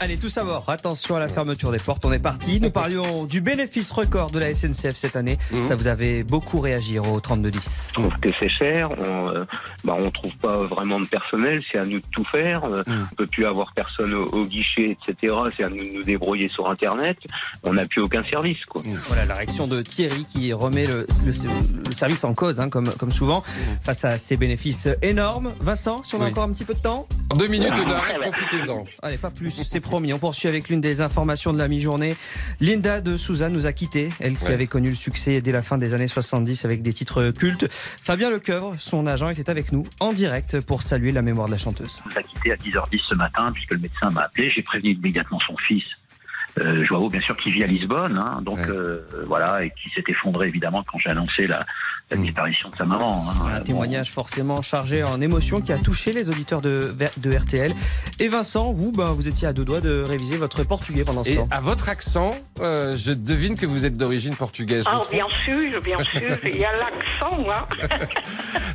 Allez, tout savoir. Attention à la fermeture des portes. On est parti. Nous parlions du bénéfice record de la SNCF cette année. Mhm. Ça vous avait beaucoup réagi au 3210. On trouve que c'est cher, on euh, bah, on trouve pas vraiment de personnel, c'est à nous de tout faire. Euh, Mm. On peut plus avoir personne au, au guichet, etc. C'est à nous de nous débrouiller sur Internet. On n'a plus aucun service, quoi. Voilà la réaction de Thierry qui remet le, le- le service en cause, hein, comme, comme souvent, face à ces bénéfices énormes. Vincent, si on a Oui. encore un petit peu de temps Deux minutes d'arrêt, profitez-en. Allez, pas plus, c'est promis. On poursuit avec l'une des informations de la mi-journée. Linda de Souza nous a quittés, elle qui Ouais. avait connu le succès dès la fin des années 70 avec des titres cultes. Fabien Lecoeuvre, son agent, était avec nous en direct pour saluer la mémoire de la chanteuse. nous a quitté à 10h10 ce matin, puisque le médecin m'a appelé. J'ai prévenu immédiatement son fils, euh, Joao, bien sûr, qui vit à Lisbonne, hein, donc Ouais. euh, voilà, et qui s'est effondré évidemment quand j'ai annoncé la, la Mm. disparition de sa maman. hein. Un Bon, témoignage forcément chargé en émotion qui a touché les auditeurs de, de RTL. Et Vincent, vous, ben, vous étiez à deux doigts de réviser votre portugais pendant ce Et temps. à votre accent, euh, je devine que vous êtes d'origine portugaise. Ah, bien sûr, bien sûr. Il y a l'accent, hein.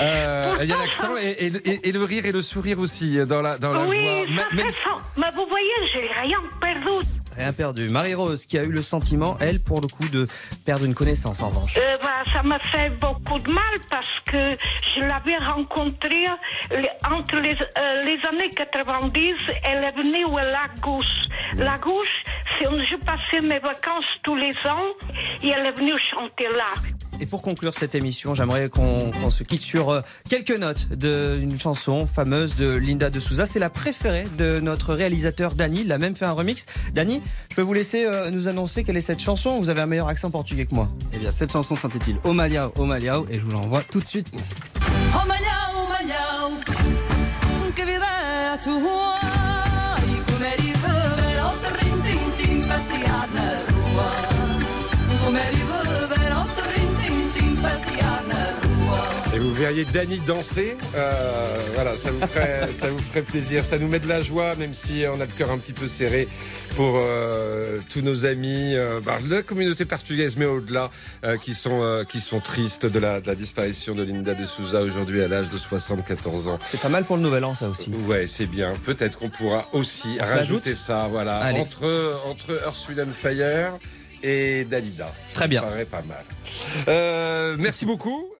Euh, Il y a l'accent et, et- et- et le rire et le sourire aussi dans la, dans la oui, voix. ça ça. Mais vous voyez, j'ai rien perdu. Rien perdu. Marie-Rose qui a eu le sentiment, elle, pour le coup, de perdre une connaissance en revanche. Euh, bah, ça m'a fait beaucoup de mal parce que je l'avais rencontrée entre les, euh, les années 90. Elle est venue à Lagos. Lagos, c'est où je passais mes vacances tous les ans et elle est venue chanter là. Et pour conclure cette émission, j'aimerais qu'on se quitte sur euh, quelques notes d'une chanson fameuse de Linda de Souza. C'est la préférée de notre réalisateur Dany. Il a même fait un remix. Dany, je peux vous laisser euh, nous annoncer quelle est cette chanson Vous avez un meilleur accent portugais que moi. Eh bien, cette chanson s'intitule Omaliao, Omaliao, et je vous l'envoie tout de suite. Oh malhão, Et vous verriez Dany danser, euh, voilà, ça vous, ferait, ça vous ferait plaisir. Ça nous met de la joie, même si on a le cœur un petit peu serré pour euh, tous nos amis, euh, bah, la communauté portugaise, mais au-delà, euh, qui, sont, euh, qui sont tristes de la, de la disparition de Linda de Souza aujourd'hui à l'âge de 74 ans. C'est pas mal pour le nouvel an, ça aussi. Ouais, c'est bien. Peut-être qu'on pourra aussi On rajouter ça, voilà, Allez. entre entre Earth, Wind and Fire et Dalida. Très bien. Ça paraît pas mal. Euh, merci beaucoup.